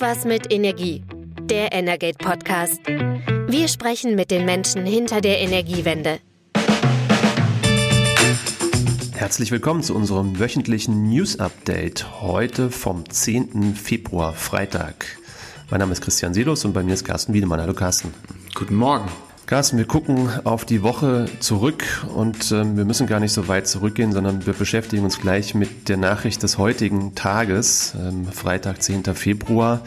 Irgendwas mit Energie. Der Energate Podcast. Wir sprechen mit den Menschen hinter der Energiewende. Herzlich willkommen zu unserem wöchentlichen News Update. Heute vom 10. Februar, Freitag. Mein Name ist Christian Silos und bei mir ist Carsten Wiedemann. Hallo Carsten. Guten Morgen. Carsten, wir gucken auf die Woche zurück und ähm, wir müssen gar nicht so weit zurückgehen, sondern wir beschäftigen uns gleich mit der Nachricht des heutigen Tages, ähm, Freitag, 10. Februar.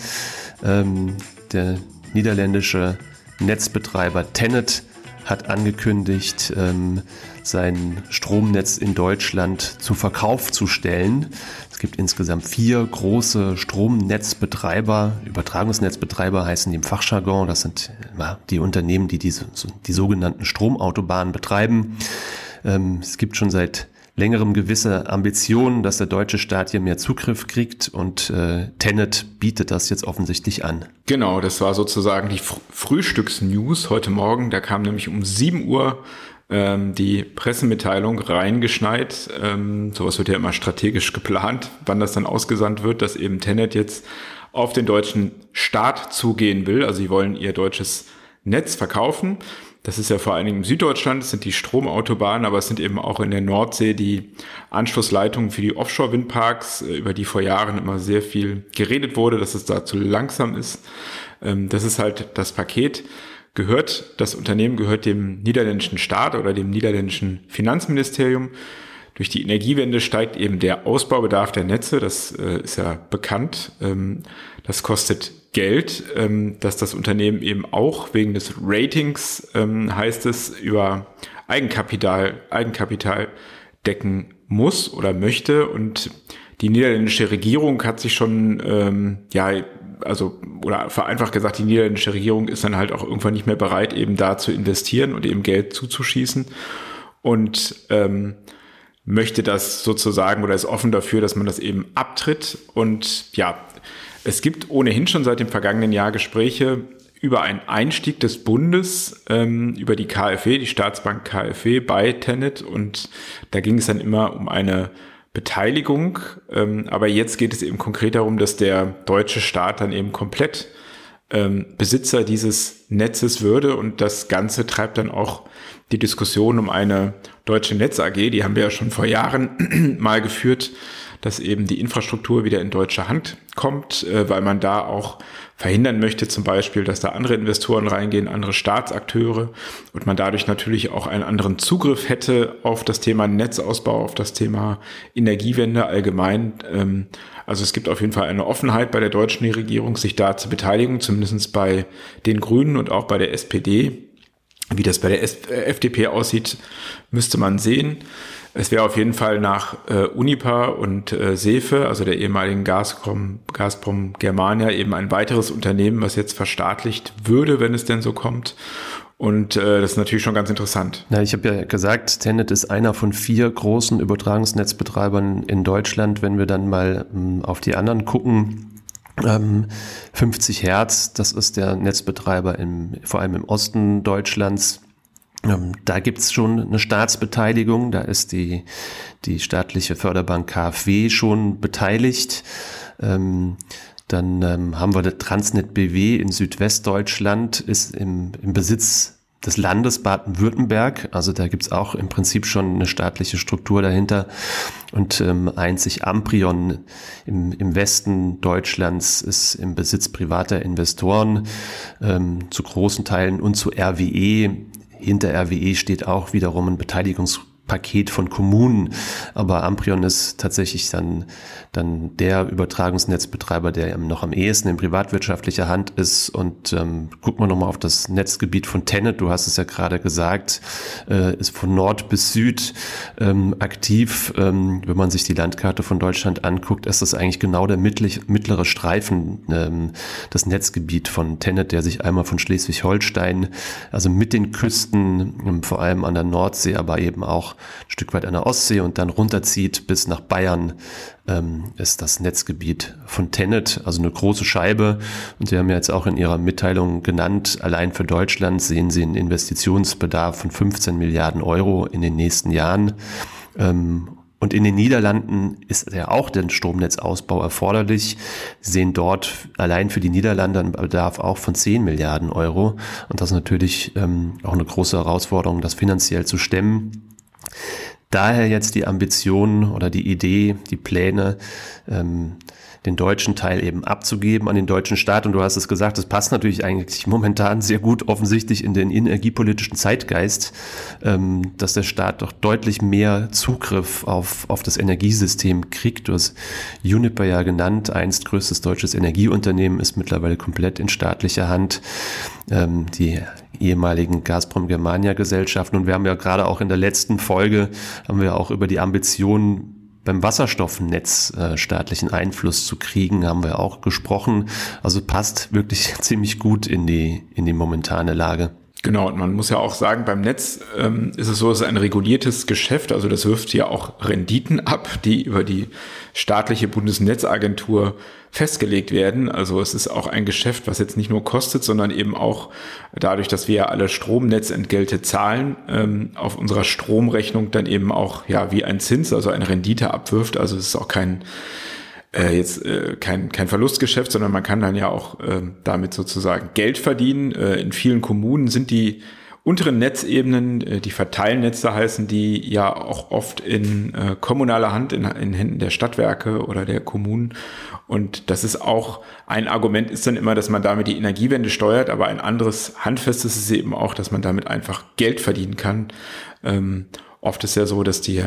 Ähm, der niederländische Netzbetreiber Tenet hat angekündigt, ähm, sein Stromnetz in Deutschland zu Verkauf zu stellen. Gibt insgesamt vier große Stromnetzbetreiber. Übertragungsnetzbetreiber heißen die im Fachjargon. Das sind die Unternehmen, die diese, die sogenannten Stromautobahnen betreiben. Ähm, es gibt schon seit längerem gewisse Ambitionen, dass der deutsche Staat hier mehr Zugriff kriegt und äh, Tenet bietet das jetzt offensichtlich an. Genau, das war sozusagen die Frühstücksnews heute Morgen. Da kam nämlich um 7 Uhr ähm, die Pressemitteilung reingeschneit. Ähm, sowas wird ja immer strategisch geplant, wann das dann ausgesandt wird, dass eben Tenet jetzt auf den deutschen Staat zugehen will. Also sie wollen ihr deutsches Netz verkaufen. Das ist ja vor allen Dingen im Süddeutschland, das sind die Stromautobahnen, aber es sind eben auch in der Nordsee die Anschlussleitungen für die Offshore-Windparks, äh, über die vor Jahren immer sehr viel geredet wurde, dass es da zu langsam ist. Ähm, das ist halt das Paket. Gehört, das Unternehmen gehört dem niederländischen Staat oder dem niederländischen Finanzministerium. Durch die Energiewende steigt eben der Ausbaubedarf der Netze, das äh, ist ja bekannt. Ähm, das kostet Geld, ähm, dass das Unternehmen eben auch wegen des Ratings, ähm, heißt es, über Eigenkapital, Eigenkapital decken muss oder möchte. Und die niederländische Regierung hat sich schon, ähm, ja, also, oder vereinfacht gesagt, die niederländische Regierung ist dann halt auch irgendwann nicht mehr bereit, eben da zu investieren und eben Geld zuzuschießen. Und ähm, möchte das sozusagen oder ist offen dafür, dass man das eben abtritt. Und ja, es gibt ohnehin schon seit dem vergangenen Jahr Gespräche über einen Einstieg des Bundes, ähm, über die KfW, die Staatsbank KfW bei Tenet. Und da ging es dann immer um eine Beteiligung. Ähm, aber jetzt geht es eben konkret darum, dass der deutsche Staat dann eben komplett ähm, Besitzer dieses Netzes würde. Und das Ganze treibt dann auch die Diskussion um eine deutsche Netz AG. Die haben wir ja schon vor Jahren mal geführt dass eben die Infrastruktur wieder in deutsche Hand kommt, äh, weil man da auch verhindern möchte, zum Beispiel, dass da andere Investoren reingehen, andere Staatsakteure und man dadurch natürlich auch einen anderen Zugriff hätte auf das Thema Netzausbau, auf das Thema Energiewende allgemein. Ähm, also es gibt auf jeden Fall eine Offenheit bei der deutschen Regierung, sich da zu beteiligen, zumindest bei den Grünen und auch bei der SPD. Wie das bei der FDP aussieht, müsste man sehen. Es wäre auf jeden Fall nach äh, Unipa und äh, Sefe, also der ehemaligen Gazprom, Gazprom Germania, eben ein weiteres Unternehmen, was jetzt verstaatlicht würde, wenn es denn so kommt. Und äh, das ist natürlich schon ganz interessant. Ja, ich habe ja gesagt, Tenet ist einer von vier großen Übertragungsnetzbetreibern in Deutschland. Wenn wir dann mal ähm, auf die anderen gucken, ähm, 50 Hertz, das ist der Netzbetreiber im, vor allem im Osten Deutschlands. Ähm, da gibt's schon eine Staatsbeteiligung, da ist die, die staatliche Förderbank KfW schon beteiligt. Ähm, dann ähm, haben wir das Transnet BW in Südwestdeutschland, ist im, im Besitz des Landes Baden-Württemberg. Also da gibt's auch im Prinzip schon eine staatliche Struktur dahinter. Und ähm, einzig Amprion im, im Westen Deutschlands ist im Besitz privater Investoren ähm, zu großen Teilen und zu RWE hinter RWE steht auch wiederum ein Beteiligungspaket von Kommunen, aber Amprion ist tatsächlich dann, dann der Übertragungsnetzbetreiber, der noch am ehesten in privatwirtschaftlicher Hand ist. Und ähm, gucken wir nochmal auf das Netzgebiet von Tenet, du hast es ja gerade gesagt, äh, ist von Nord bis Süd ähm, aktiv. Ähm, wenn man sich die Landkarte von Deutschland anguckt, ist das eigentlich genau der mittlere Streifen, ähm, das Netzgebiet von Tenet, der sich einmal von Schleswig-Holstein, also mit den Küsten, Küsten, ähm, vor allem an der Nordsee, aber eben auch ein Stück weit an der Ostsee und dann runterzieht bis nach Bayern, ähm, ist das Netzgebiet von Tenet, also eine große Scheibe. Und Sie haben ja jetzt auch in Ihrer Mitteilung genannt, allein für Deutschland sehen Sie einen Investitionsbedarf von 15 Milliarden Euro in den nächsten Jahren. Ähm, Und in den Niederlanden ist ja auch der Stromnetzausbau erforderlich. Sie sehen dort allein für die Niederlande einen Bedarf auch von 10 Milliarden Euro. Und das ist natürlich ähm, auch eine große Herausforderung, das finanziell zu stemmen. Daher jetzt die Ambition oder die Idee, die Pläne, ähm, den deutschen Teil eben abzugeben an den deutschen Staat. Und du hast es gesagt, das passt natürlich eigentlich momentan sehr gut offensichtlich in den energiepolitischen Zeitgeist, ähm, dass der Staat doch deutlich mehr Zugriff auf, auf das Energiesystem kriegt. Du hast Uniper ja genannt, einst größtes deutsches Energieunternehmen ist mittlerweile komplett in staatlicher Hand. Ähm, die ehemaligen Gazprom Germania Gesellschaften. Und wir haben ja gerade auch in der letzten Folge haben wir auch über die Ambitionen beim Wasserstoffnetz äh, staatlichen Einfluss zu kriegen, haben wir auch gesprochen. Also passt wirklich ziemlich gut in die, in die momentane Lage. Genau, und man muss ja auch sagen, beim Netz ähm, ist es so, es ist ein reguliertes Geschäft, also das wirft ja auch Renditen ab, die über die staatliche Bundesnetzagentur festgelegt werden. Also es ist auch ein Geschäft, was jetzt nicht nur kostet, sondern eben auch dadurch, dass wir ja alle Stromnetzentgelte zahlen, ähm, auf unserer Stromrechnung dann eben auch ja wie ein Zins, also eine Rendite abwirft. Also es ist auch kein äh, jetzt äh, kein, kein Verlustgeschäft, sondern man kann dann ja auch äh, damit sozusagen Geld verdienen. Äh, in vielen Kommunen sind die unteren Netzebenen, äh, die Verteilnetze heißen die ja auch oft in äh, kommunaler Hand, in, in Händen der Stadtwerke oder der Kommunen. Und das ist auch ein Argument, ist dann immer, dass man damit die Energiewende steuert, aber ein anderes handfestes ist eben auch, dass man damit einfach Geld verdienen kann. Ähm, Oft ist ja so, dass die,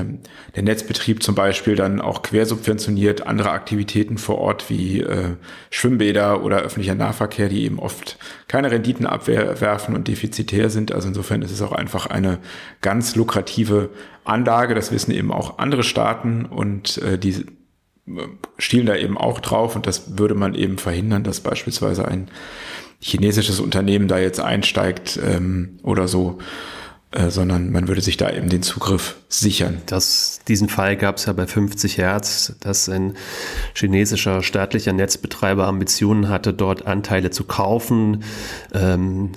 der Netzbetrieb zum Beispiel dann auch quersubventioniert andere Aktivitäten vor Ort wie äh, Schwimmbäder oder öffentlicher Nahverkehr, die eben oft keine Renditen abwerfen und defizitär sind. Also insofern ist es auch einfach eine ganz lukrative Anlage. Das wissen eben auch andere Staaten und äh, die äh, stielen da eben auch drauf und das würde man eben verhindern, dass beispielsweise ein chinesisches Unternehmen da jetzt einsteigt ähm, oder so äh, sondern man würde sich da eben den Zugriff sichern. Das, diesen Fall gab es ja bei 50 Hertz, dass ein chinesischer staatlicher Netzbetreiber Ambitionen hatte, dort Anteile zu kaufen. Ähm,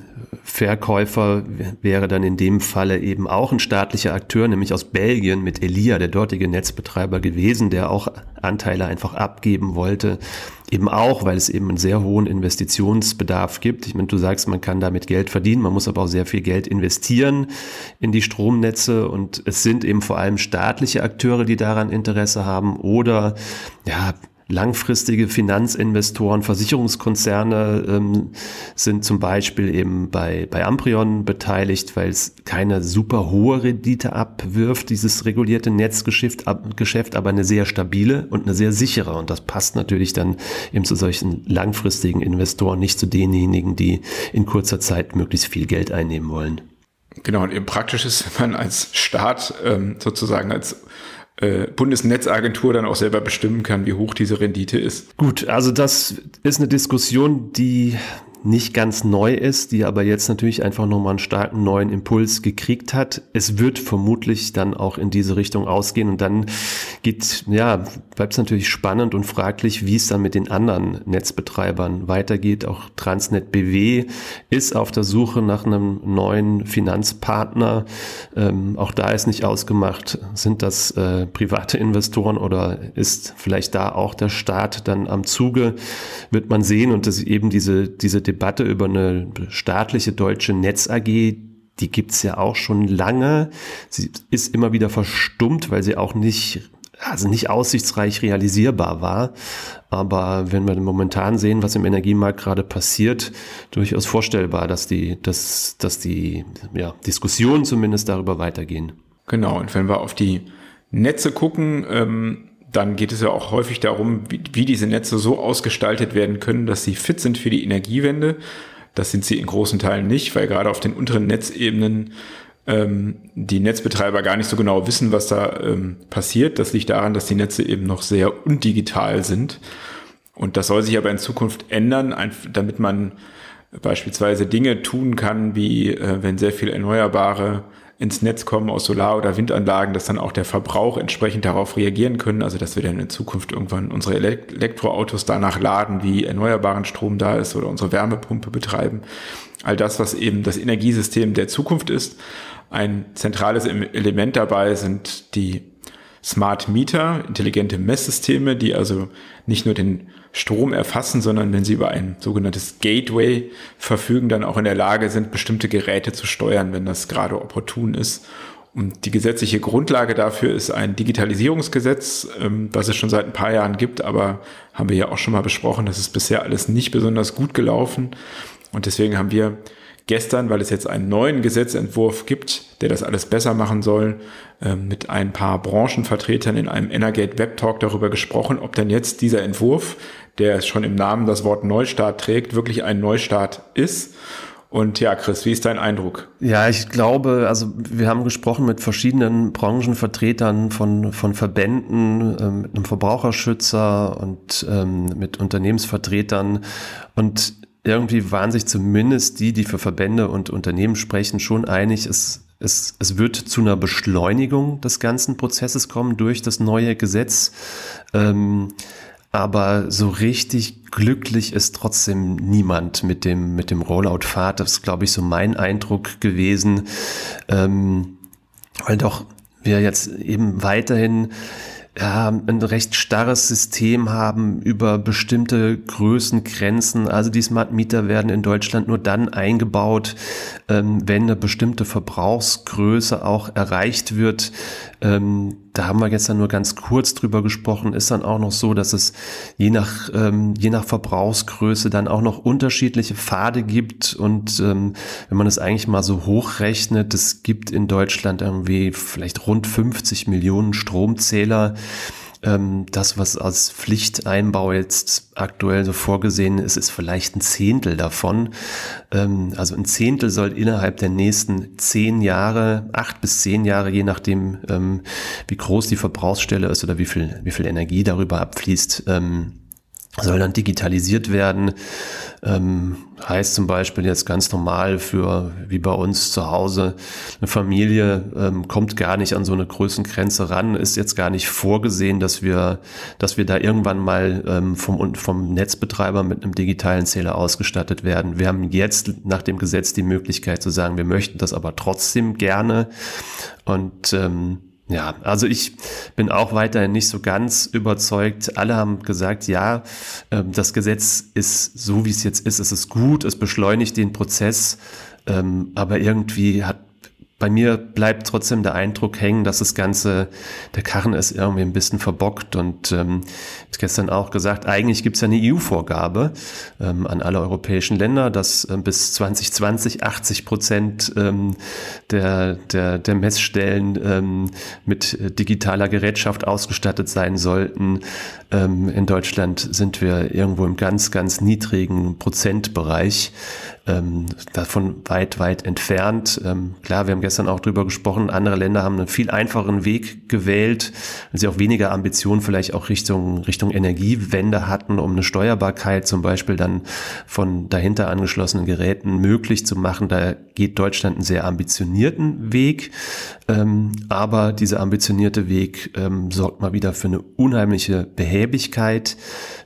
Verkäufer wäre dann in dem Falle eben auch ein staatlicher Akteur, nämlich aus Belgien mit Elia, der dortige Netzbetreiber gewesen, der auch Anteile einfach abgeben wollte. Eben auch, weil es eben einen sehr hohen Investitionsbedarf gibt. Ich meine, du sagst, man kann damit Geld verdienen, man muss aber auch sehr viel Geld investieren in die Stromnetze und es sind eben vor allem staatliche Akteure, die daran Interesse haben oder ja, langfristige Finanzinvestoren, Versicherungskonzerne ähm, sind zum Beispiel eben bei, bei Amprion beteiligt, weil es keine super hohe Rendite abwirft, dieses regulierte Netzgeschäft, ab, Geschäft, aber eine sehr stabile und eine sehr sichere. Und das passt natürlich dann eben zu solchen langfristigen Investoren, nicht zu denjenigen, die in kurzer Zeit möglichst viel Geld einnehmen wollen. Genau, und eben praktisch ist, wenn man als Staat ähm, sozusagen als äh, Bundesnetzagentur dann auch selber bestimmen kann, wie hoch diese Rendite ist. Gut, also das ist eine Diskussion, die nicht ganz neu ist, die aber jetzt natürlich einfach nochmal einen starken neuen Impuls gekriegt hat. Es wird vermutlich dann auch in diese Richtung ausgehen und dann geht, ja, bleibt es natürlich spannend und fraglich, wie es dann mit den anderen Netzbetreibern weitergeht. Auch Transnet BW ist auf der Suche nach einem neuen Finanzpartner. Ähm, auch da ist nicht ausgemacht, sind das äh, private Investoren oder ist vielleicht da auch der Staat dann am Zuge, wird man sehen und das eben diese, diese Debatte über eine staatliche deutsche Netz AG, die gibt's ja auch schon lange. Sie ist immer wieder verstummt, weil sie auch nicht also nicht aussichtsreich realisierbar war. Aber wenn wir momentan sehen, was im Energiemarkt gerade passiert, durchaus vorstellbar, dass die, dass, dass die ja, Diskussionen zumindest darüber weitergehen. Genau, und wenn wir auf die Netze gucken, ähm, dann geht es ja auch häufig darum, wie, wie diese Netze so ausgestaltet werden können, dass sie fit sind für die Energiewende. Das sind sie in großen Teilen nicht, weil gerade auf den unteren Netzebenen ähm, die Netzbetreiber gar nicht so genau wissen, was da ähm, passiert. Das liegt daran, dass die Netze eben noch sehr undigital sind. Und das soll sich aber in Zukunft ändern, damit man beispielsweise Dinge tun kann, wie äh, wenn sehr viel erneuerbare ins Netz kommen aus Solar- oder Windanlagen, dass dann auch der Verbrauch entsprechend darauf reagieren können. Also dass wir dann in Zukunft irgendwann unsere Elektroautos danach laden, wie erneuerbaren Strom da ist oder unsere Wärmepumpe betreiben. All das, was eben das Energiesystem der Zukunft ist. Ein zentrales Element dabei sind die Smart Meter, intelligente Messsysteme, die also nicht nur den Strom erfassen, sondern wenn sie über ein sogenanntes Gateway verfügen, dann auch in der Lage sind, bestimmte Geräte zu steuern, wenn das gerade opportun ist. Und die gesetzliche Grundlage dafür ist ein Digitalisierungsgesetz, ähm, was es schon seit ein paar Jahren gibt, aber haben wir ja auch schon mal besprochen, das ist bisher alles nicht besonders gut gelaufen. Und deswegen haben wir gestern, weil es jetzt einen neuen Gesetzentwurf gibt, der das alles besser machen soll, ähm, mit ein paar Branchenvertretern in einem Energate Web Talk darüber gesprochen, ob denn jetzt dieser Entwurf, der schon im Namen das Wort Neustart trägt, wirklich ein Neustart ist. Und ja, Chris, wie ist dein Eindruck? Ja, ich glaube, also wir haben gesprochen mit verschiedenen Branchenvertretern von, von Verbänden, äh, mit einem Verbraucherschützer und ähm, mit Unternehmensvertretern. Und irgendwie waren sich zumindest die, die für Verbände und Unternehmen sprechen, schon einig, es, es, es wird zu einer Beschleunigung des ganzen Prozesses kommen durch das neue Gesetz. Ähm, aber so richtig glücklich ist trotzdem niemand mit dem, mit dem Rollout-Pfad. Das ist, glaube ich, so mein Eindruck gewesen. Ähm, weil doch wir jetzt eben weiterhin ein recht starres System haben über bestimmte Größengrenzen. Also die Smart Meter werden in Deutschland nur dann eingebaut, ähm, wenn eine bestimmte Verbrauchsgröße auch erreicht wird. Ähm, da haben wir gestern nur ganz kurz drüber gesprochen, ist dann auch noch so, dass es je nach, ähm, je nach Verbrauchsgröße dann auch noch unterschiedliche Pfade gibt. Und ähm, wenn man es eigentlich mal so hochrechnet, es gibt in Deutschland irgendwie vielleicht rund 50 Millionen Stromzähler. Ähm, das, was als Pflichteinbau jetzt aktuell so vorgesehen ist, ist vielleicht ein Zehntel davon. Ähm, also ein Zehntel soll innerhalb der nächsten zehn Jahre, acht bis zehn Jahre, je nachdem, ähm, wie groß die Verbrauchsstelle ist oder wie viel, wie viel Energie darüber abfließt, soll dann digitalisiert werden. Ähm, heißt zum Beispiel jetzt ganz normal für, wie bei uns zu Hause, eine Familie ähm, kommt gar nicht an so eine Größengrenze ran, ist jetzt gar nicht vorgesehen, dass wir, dass wir da irgendwann mal ähm, vom, vom Netzbetreiber mit einem digitalen Zähler ausgestattet werden. Wir haben jetzt nach dem Gesetz die Möglichkeit zu sagen, wir möchten das aber trotzdem gerne und ähm, ja, also ich bin auch weiterhin nicht so ganz überzeugt. Alle haben gesagt, ja, ähm, das Gesetz ist so, wie es jetzt ist, es ist gut, es beschleunigt den Prozess, ähm, aber irgendwie hat bei mir bleibt trotzdem der Eindruck hängen, dass das Ganze, der Karren ist irgendwie ein bisschen verbockt und ähm, ich gestern auch gesagt, eigentlich gibt es ja eine EU-Vorgabe ähm, an alle europäischen Länder, dass ähm, bis 2020 80 Prozent ähm, der, der, der Messstellen ähm, mit digitaler Gerätschaft ausgestattet sein sollten. Ähm, in Deutschland sind wir irgendwo im ganz, ganz niedrigen Prozentbereich ähm, davon weit, weit entfernt. Ähm, klar, wir haben gestern auch drüber gesprochen, andere Länder haben einen viel einfacheren Weg gewählt, weil sie auch weniger Ambitionen vielleicht auch Richtung, Richtung Energiewende hatten, um eine Steuerbarkeit zum Beispiel dann von dahinter angeschlossenen Geräten möglich zu machen. Da geht Deutschland einen sehr ambitionierten Weg, ähm, aber dieser ambitionierte Weg ähm, sorgt mal wieder für eine unheimliche Behäbigkeit,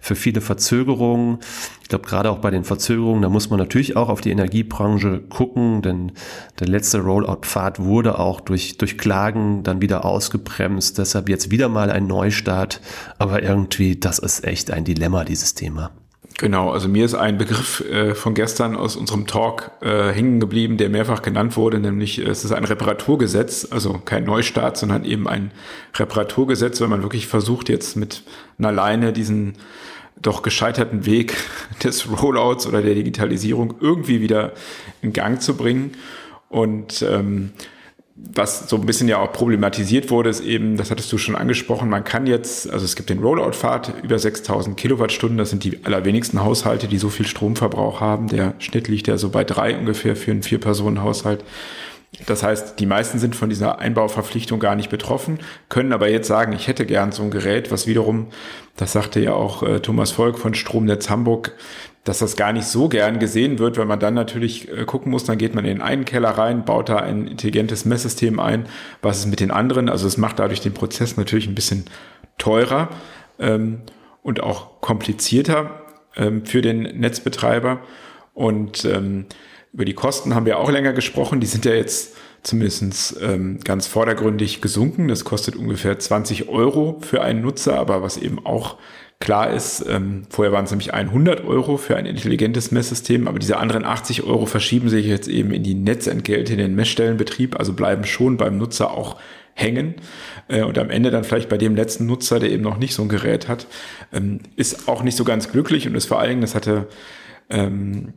für viele Verzögerungen. Ich glaube, gerade auch bei den Verzögerungen, da muss man natürlich auch auf die Energiebranche gucken, denn der letzte Rollout-Pfad wurde auch durch, durch Klagen dann wieder ausgebremst. Deshalb jetzt wieder mal ein Neustart. Aber irgendwie, das ist echt ein Dilemma, dieses Thema. Genau, also mir ist ein Begriff äh, von gestern aus unserem Talk äh, hängen geblieben, der mehrfach genannt wurde, nämlich äh, es ist ein Reparaturgesetz, also kein Neustart, sondern eben ein Reparaturgesetz, wenn man wirklich versucht jetzt mit einer Leine diesen doch gescheiterten Weg des Rollouts oder der Digitalisierung irgendwie wieder in Gang zu bringen. Und ähm, was so ein bisschen ja auch problematisiert wurde, ist eben, das hattest du schon angesprochen, man kann jetzt, also es gibt den Rollout-Pfad über 6000 Kilowattstunden, das sind die allerwenigsten Haushalte, die so viel Stromverbrauch haben. Der Schnitt liegt ja so bei drei ungefähr für einen Vier-Personen-Haushalt. Das heißt, die meisten sind von dieser Einbauverpflichtung gar nicht betroffen, können aber jetzt sagen, ich hätte gern so ein Gerät, was wiederum, das sagte ja auch äh, Thomas Volk von Stromnetz Hamburg, dass das gar nicht so gern gesehen wird, weil man dann natürlich äh, gucken muss, dann geht man in einen Keller rein, baut da ein intelligentes Messsystem ein, was ist mit den anderen, also es macht dadurch den Prozess natürlich ein bisschen teurer ähm, und auch komplizierter ähm, für den Netzbetreiber. Und ähm, über die Kosten haben wir auch länger gesprochen. Die sind ja jetzt zumindest ähm, ganz vordergründig gesunken. Das kostet ungefähr 20 Euro für einen Nutzer, aber was eben auch klar ist, ähm, vorher waren es nämlich 100 Euro für ein intelligentes Messsystem, aber diese anderen 80 Euro verschieben sich jetzt eben in die Netzentgelte, in den Messstellenbetrieb, also bleiben schon beim Nutzer auch hängen. Äh, und am Ende dann vielleicht bei dem letzten Nutzer, der eben noch nicht so ein Gerät hat, ähm, ist auch nicht so ganz glücklich. Und ist vor allen Dingen, das hatte ähm,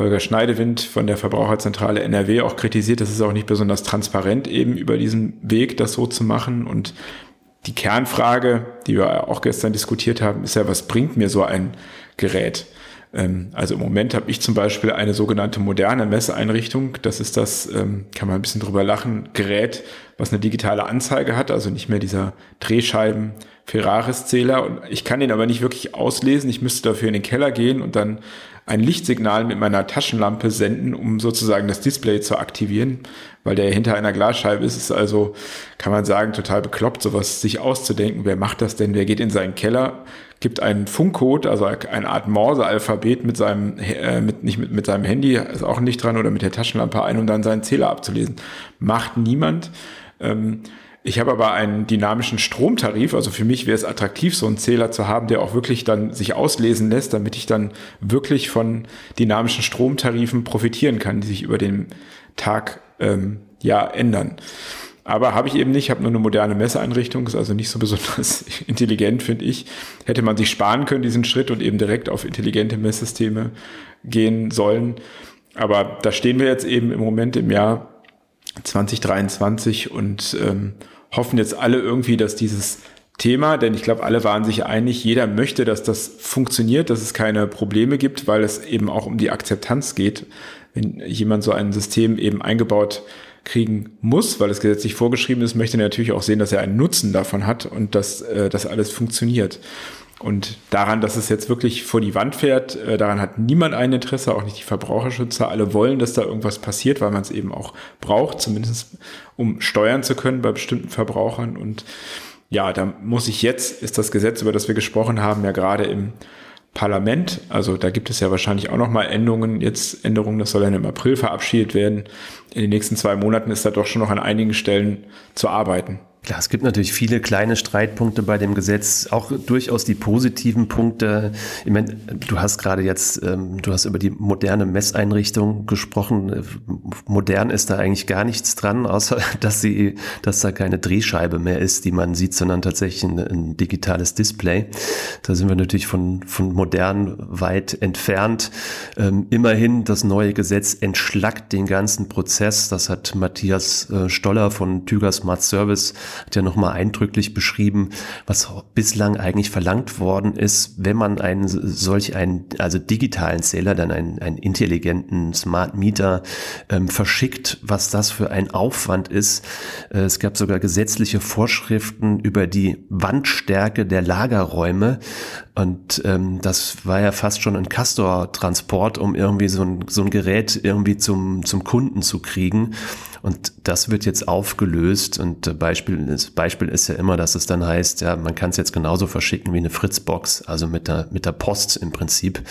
Holger Schneidewind von der Verbraucherzentrale NRW auch kritisiert, das ist auch nicht besonders transparent eben über diesen Weg, das so zu machen und die Kernfrage, die wir auch gestern diskutiert haben, ist ja, was bringt mir so ein Gerät? Ähm, also im Moment habe ich zum Beispiel eine sogenannte moderne Messeeinrichtung. Das ist das, ähm, kann man ein bisschen drüber lachen, Gerät, was eine digitale Anzeige hat, also nicht mehr dieser Drehscheiben Ferraris-Zähler. Und ich kann den aber nicht wirklich auslesen. Ich müsste dafür in den Keller gehen und dann ein Lichtsignal mit meiner Taschenlampe senden, um sozusagen das Display zu aktivieren, weil der hinter einer Glasscheibe ist. ist also, kann man sagen, total bekloppt, sowas sich auszudenken. Wer macht das denn? Wer geht in seinen Keller, gibt einen Funkcode, also eine Art Morse-Alphabet mit seinem, äh, mit, nicht mit, mit seinem Handy, ist auch nicht dran, oder mit der Taschenlampe ein, um dann seinen Zähler abzulesen. Macht niemand. Ähm, ich habe aber einen dynamischen Stromtarif, also für mich wäre es attraktiv, so einen Zähler zu haben, der auch wirklich dann sich auslesen lässt, damit ich dann wirklich von dynamischen Stromtarifen profitieren kann, die sich über den Tag ähm, ja ändern. Aber habe ich eben nicht, habe nur eine moderne Messeeinrichtung, ist also nicht so besonders intelligent, finde ich. Hätte man sich sparen können, diesen Schritt und eben direkt auf intelligente Messsysteme gehen sollen. Aber da stehen wir jetzt eben im Moment im Jahr 2023 und ähm, hoffen jetzt alle irgendwie, dass dieses Thema, denn ich glaube, alle waren sich einig, jeder möchte, dass das funktioniert, dass es keine Probleme gibt, weil es eben auch um die Akzeptanz geht, wenn jemand so ein System eben eingebaut kriegen muss, weil es gesetzlich vorgeschrieben ist, möchte er natürlich auch sehen, dass er einen Nutzen davon hat und dass äh, das alles funktioniert. Und daran, dass es jetzt wirklich vor die Wand fährt, äh, daran hat niemand ein Interesse, auch nicht die Verbraucherschützer. Alle wollen, dass da irgendwas passiert, weil man es eben auch braucht, zumindest um steuern zu können bei bestimmten Verbrauchern. Und ja, da muss ich jetzt, ist das Gesetz, über das wir gesprochen haben, ja gerade im Parlament. Also da gibt es ja wahrscheinlich auch noch mal Änderungen. Jetzt Änderungen, das soll dann im April verabschiedet werden. In den nächsten zwei Monaten ist da doch schon noch an einigen Stellen zu arbeiten. Klar, es gibt natürlich viele kleine Streitpunkte bei dem Gesetz, auch durchaus die positiven Punkte. Ich meine, du hast gerade jetzt, ähm, du hast über die moderne Messeinrichtung gesprochen. Modern ist da eigentlich gar nichts dran, außer dass sie, dass da keine Drehscheibe mehr ist, die man sieht, sondern tatsächlich ein, ein digitales Display. Da sind wir natürlich von, von modern weit entfernt. Ähm, immerhin, das neue Gesetz entschlackt den ganzen Prozess. Das hat Matthias äh, Stoller von Tüger Smart Service hat ja nochmal eindrücklich beschrieben, was bislang eigentlich verlangt worden ist, wenn man einen solch einen, also digitalen Zähler, dann einen, einen intelligenten Smart Meter ähm, verschickt, was das für ein Aufwand ist. Äh, es gab sogar gesetzliche Vorschriften über die Wandstärke der Lagerräume. Und ähm, das war ja fast schon ein Castor-Transport, um irgendwie so ein, so ein Gerät irgendwie zum, zum Kunden zu kriegen. Und das wird jetzt aufgelöst. Und Beispiel, das Beispiel ist ja immer, dass es dann heißt, ja, man kann es jetzt genauso verschicken wie eine Fritzbox, also mit der, mit der Post im Prinzip.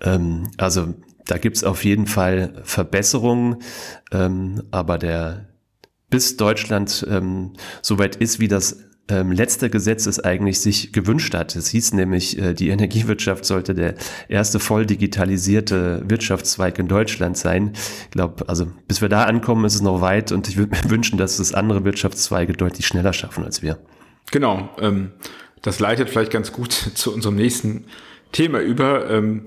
Ähm, also da gibt's auf jeden Fall Verbesserungen, ähm, aber der bis Deutschland ähm, soweit ist, wie das ähm, letzte Gesetz es eigentlich sich gewünscht hat. Es hieß nämlich, äh, die Energiewirtschaft sollte der erste voll digitalisierte Wirtschaftszweig in Deutschland sein. Ich glaube, also bis wir da ankommen, ist es noch weit und ich würde mir wünschen, dass es andere Wirtschaftszweige deutlich schneller schaffen als wir. Genau, ähm, das leitet vielleicht ganz gut zu unserem nächsten Thema über. Ähm,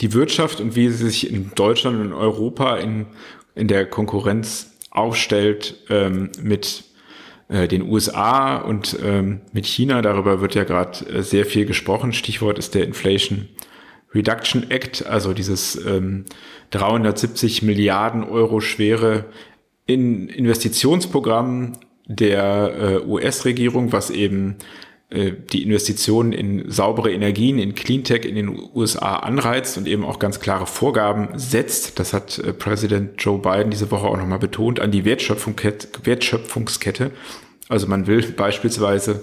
die Wirtschaft und wie sie sich in Deutschland und in Europa in, in der Konkurrenz aufstellt ähm, mit äh, den USA und ähm, mit China. Darüber wird ja gerade äh, sehr viel gesprochen. Stichwort ist der Inflation Reduction Act, also dieses ähm, 370 Milliarden Euro schwere in Investitionsprogramm der äh, US-Regierung, was eben äh, die Investitionen in saubere Energien, in Cleantech in den USA anreizt und eben auch ganz klare Vorgaben setzt. Das hat Präsident Joe Biden diese Woche auch nochmal betont an die Wertschöpfungskette, Wertschöpfungskette Also man will beispielsweise,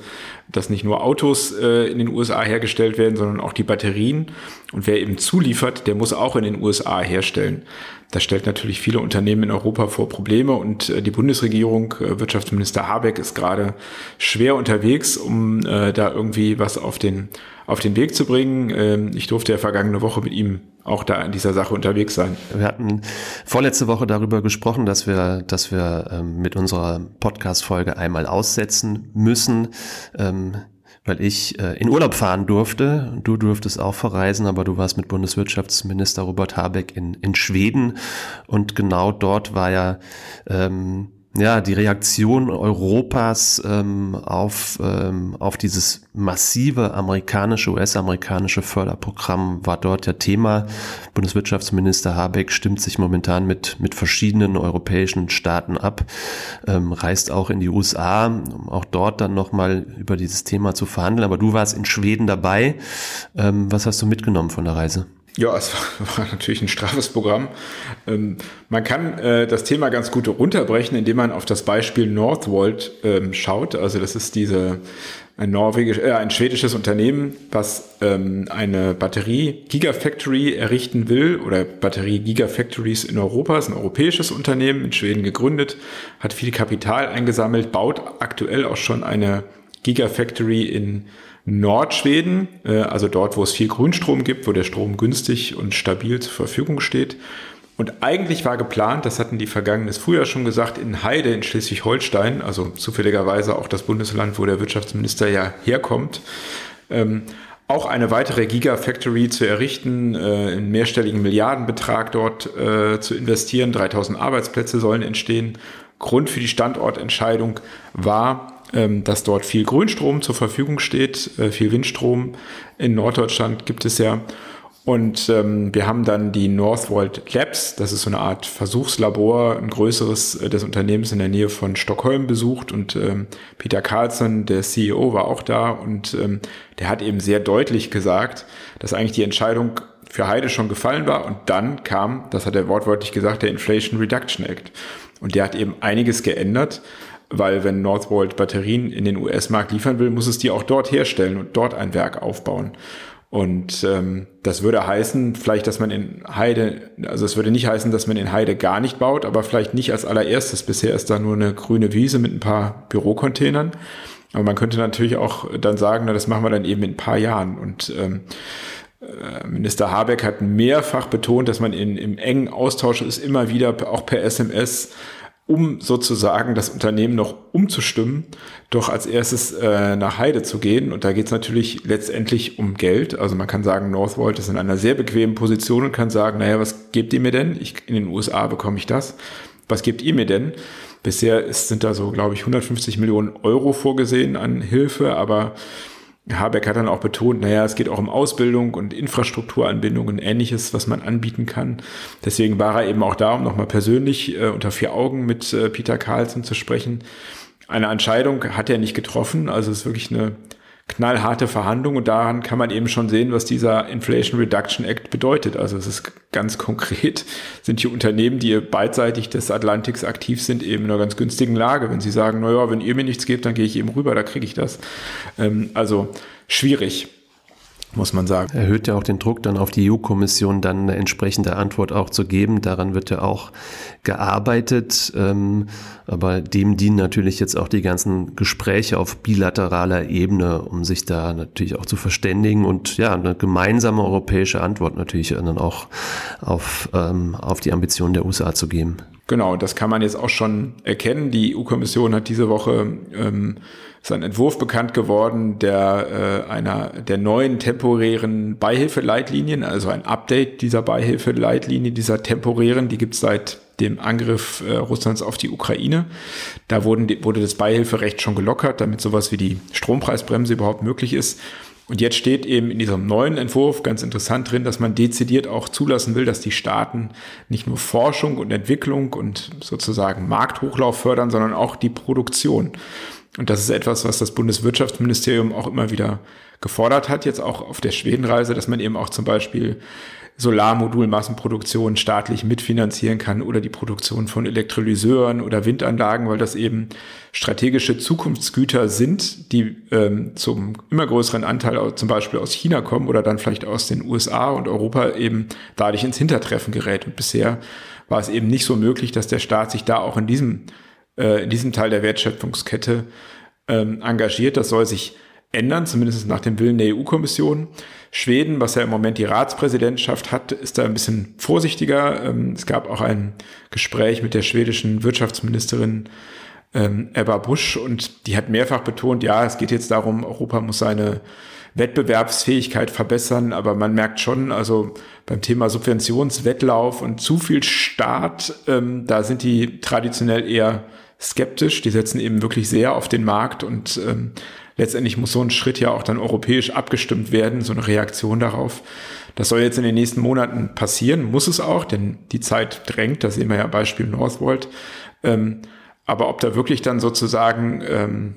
dass nicht nur Autos äh, in den USA hergestellt werden, sondern auch die Batterien. Und wer eben zuliefert, der muss auch in den USA herstellen. Das stellt natürlich viele Unternehmen in Europa vor Probleme und äh, die Bundesregierung, äh, Wirtschaftsminister Habeck ist gerade schwer unterwegs, um äh, da irgendwie was auf den, auf den Weg zu bringen. Ähm, ich durfte ja vergangene Woche mit ihm auch da in dieser Sache unterwegs sein. Wir hatten vorletzte Woche darüber gesprochen, dass wir, dass wir ähm, mit unserer Podcast-Folge einmal aussetzen müssen. Ähm, weil ich äh, in Urlaub fahren durfte. Du durftest auch verreisen, aber du warst mit Bundeswirtschaftsminister Robert Habeck in, in Schweden und genau dort war ja ähm, ja, die Reaktion Europas ähm, auf, ähm, auf dieses massive amerikanische, US-amerikanische Förderprogramm war dort ja Thema. Bundeswirtschaftsminister Habeck stimmt sich momentan mit, mit verschiedenen europäischen Staaten ab, ähm, reist auch in die USA, um auch dort dann nochmal über dieses Thema zu verhandeln. Aber du warst in Schweden dabei. Ähm, was hast du mitgenommen von der Reise? Ja, es war natürlich ein straffes Programm. Ähm, man kann äh, das Thema ganz gut runterbrechen, indem man auf das Beispiel Northvolt ähm, schaut. Also das ist diese ein norwegisch, äh, ein schwedisches Unternehmen, was ähm, eine Batterie Gigafactory errichten will oder Batterie Gigafactories in Europa. Das ist ein europäisches Unternehmen in Schweden gegründet, hat viel Kapital eingesammelt, baut aktuell auch schon eine Gigafactory in Nordschweden, äh, also dort, wo es viel Grünstrom gibt, wo der Strom günstig und stabil zur Verfügung steht. Und eigentlich war geplant, das hatten die vergangenes Frühjahr schon gesagt, in Heide in Schleswig-Holstein, also zufälligerweise auch das Bundesland, wo der Wirtschaftsminister ja herkommt, ähm, auch eine weitere Gigafactory zu errichten, äh, einen mehrstelligen Milliardenbetrag dort äh, zu investieren. 3000 Arbeitsplätze sollen entstehen. Grund für die Standortentscheidung war, dass dort viel Grünstrom zur Verfügung steht, äh, viel Windstrom. In Norddeutschland gibt es ja. Und ähm, wir haben dann die Northvolt Labs, das ist so eine Art Versuchslabor, ein größeres äh, des Unternehmens in der Nähe von Stockholm besucht. Und ähm, Peter Carlson, der CEO, war auch da und ähm, der hat eben sehr deutlich gesagt, dass eigentlich die Entscheidung für Heide schon gefallen war. Und dann kam, das hat er wortwörtlich gesagt, der Inflation Reduction Act. Und der hat eben einiges geändert weil wenn Northvolt Batterien in den US-Markt liefern will, muss es die auch dort herstellen und dort ein Werk aufbauen. Und ähm, das würde heißen, vielleicht, dass man in Heide, also es würde nicht heißen, dass man in Heide gar nicht baut, aber vielleicht nicht als allererstes. Bisher ist da nur eine grüne Wiese mit ein paar Bürocontainern. Aber man könnte natürlich auch dann sagen, na, das machen wir dann eben in ein paar Jahren. Und ähm, äh, Minister Habeck hat mehrfach betont, dass man in, im engen Austausch ist, immer wieder auch per SMS um sozusagen das Unternehmen noch umzustimmen, doch als erstes äh, nach Heide zu gehen. Und da geht es natürlich letztendlich um Geld. Also man kann sagen, Northvolt ist in einer sehr bequemen Position und kann sagen, naja, was gebt ihr mir denn? Ich, in den USA bekomme ich das. Was gebt ihr mir denn? Bisher ist, sind da so, glaube ich, 150 Millionen Euro vorgesehen an Hilfe, aber Habeck hat dann auch betont, naja, es geht auch um Ausbildung und Infrastrukturanbindung und ähnliches, was man anbieten kann. Deswegen war er eben auch da, um nochmal persönlich äh, unter vier Augen mit äh, Peter Carlson zu sprechen. Eine Entscheidung hat er nicht getroffen, also es ist wirklich eine knallharte Verhandlung und daran kann man eben schon sehen, was dieser Inflation Reduction Act bedeutet. Also es ist ganz konkret, sind die Unternehmen, die beidseitig des Atlantiks aktiv sind, eben in einer ganz günstigen Lage. Wenn sie sagen, naja, wenn ihr mir nichts gebt, dann gehe ich eben rüber, da kriege ich das. Ähm, also schwierig muss man sagen. Erhöht ja auch den Druck dann auf die EU-Kommission, dann eine entsprechende Antwort auch zu geben. Daran wird ja auch gearbeitet. Ähm, aber dem dienen natürlich jetzt auch die ganzen Gespräche auf bilateraler Ebene, um sich da natürlich auch zu verständigen und ja, eine gemeinsame europäische Antwort natürlich dann auch auf, ähm, auf die Ambitionen der USA zu geben. Genau, das kann man jetzt auch schon erkennen. Die EU-Kommission hat diese Woche ähm, ist Entwurf bekannt geworden der äh, einer der neuen temporären Beihilfeleitlinien, also ein Update dieser Beihilfeleitlinie, dieser temporären, die gibt es seit dem Angriff äh, Russlands auf die Ukraine. Da wurden, wurde das Beihilferecht schon gelockert, damit sowas wie die Strompreisbremse überhaupt möglich ist. Und jetzt steht eben in diesem neuen Entwurf ganz interessant drin, dass man dezidiert auch zulassen will, dass die Staaten nicht nur Forschung und Entwicklung und sozusagen Markthochlauf fördern, sondern auch die Produktion. Und das ist etwas, was das Bundeswirtschaftsministerium auch immer wieder gefordert hat, jetzt auch auf der Schwedenreise, dass man eben auch zum Beispiel Solarmodulmassenproduktion staatlich mitfinanzieren kann oder die Produktion von Elektrolyseuren oder Windanlagen, weil das eben strategische Zukunftsgüter sind, die ähm, zum immer größeren Anteil zum Beispiel aus China kommen oder dann vielleicht aus den USA und Europa eben dadurch ins Hintertreffen gerät. Und bisher war es eben nicht so möglich, dass der Staat sich da auch in diesem, äh, in diesem Teil der Wertschöpfungskette ähm, engagiert. Das soll sich ändern, zumindest nach dem Willen der EU-Kommission. Schweden, was ja im Moment die Ratspräsidentschaft hat, ist da ein bisschen vorsichtiger. Ähm, es gab auch ein Gespräch mit der schwedischen Wirtschaftsministerin ähm, Ebba Busch und die hat mehrfach betont, ja, es geht jetzt darum, Europa muss seine Wettbewerbsfähigkeit verbessern, aber man merkt schon, also beim Thema Subventionswettlauf und zu viel Staat, ähm, da sind die traditionell eher skeptisch. Die setzen eben wirklich sehr auf den Markt und ähm, letztendlich muss so ein Schritt ja auch dann europäisch abgestimmt werden, so eine Reaktion darauf. Das soll jetzt in den nächsten Monaten passieren, muss es auch, denn die Zeit drängt, das sehen wir ja Beispiel Northvolt. Ähm, aber ob da wirklich dann sozusagen ähm,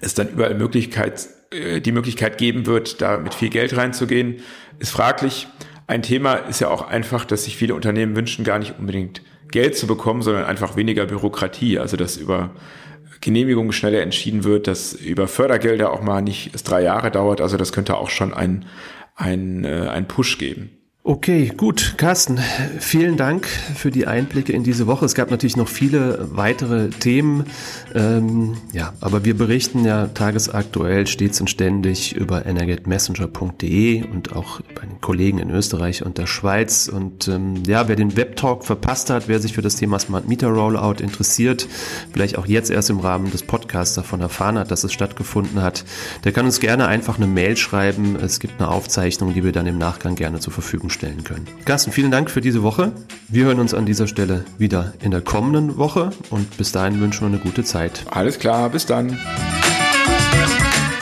es dann überall Möglichkeit, äh, die Möglichkeit geben wird, da mit viel Geld reinzugehen, ist fraglich. Ein Thema ist ja auch einfach, dass sich viele Unternehmen wünschen, gar nicht unbedingt Geld zu bekommen, sondern einfach weniger Bürokratie. Also dass über Genehmigungen schneller entschieden wird, dass über Fördergelder auch mal nicht drei Jahre dauert. Also das könnte auch schon ein, ein, äh, ein Push geben. Okay, gut. Carsten, vielen Dank für die Einblicke in diese Woche. Es gab natürlich noch viele weitere Themen. Ähm, ja, aber wir berichten ja tagesaktuell stets und ständig über energetmessenger.de und auch bei den Kollegen in Österreich und der Schweiz. Und ähm, ja, wer den Webtalk verpasst hat, wer sich für das Thema Smart Meter Rollout interessiert, vielleicht auch jetzt erst im Rahmen des Podcasts davon erfahren hat, dass es stattgefunden hat, der kann uns gerne einfach eine Mail schreiben. Es gibt eine Aufzeichnung, die wir dann im Nachgang gerne zur Verfügung stellen können. Carsten, vielen Dank für diese Woche. Wir hören uns an dieser Stelle wieder in der kommenden Woche und bis dahin wünschen wir eine gute Zeit. Alles klar, bis dann.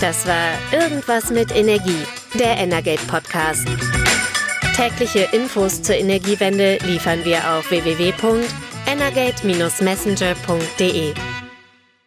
Das war Irgendwas mit Energie, der Energate Podcast. Tägliche Infos zur Energiewende liefern wir auf www.energate-messenger.de.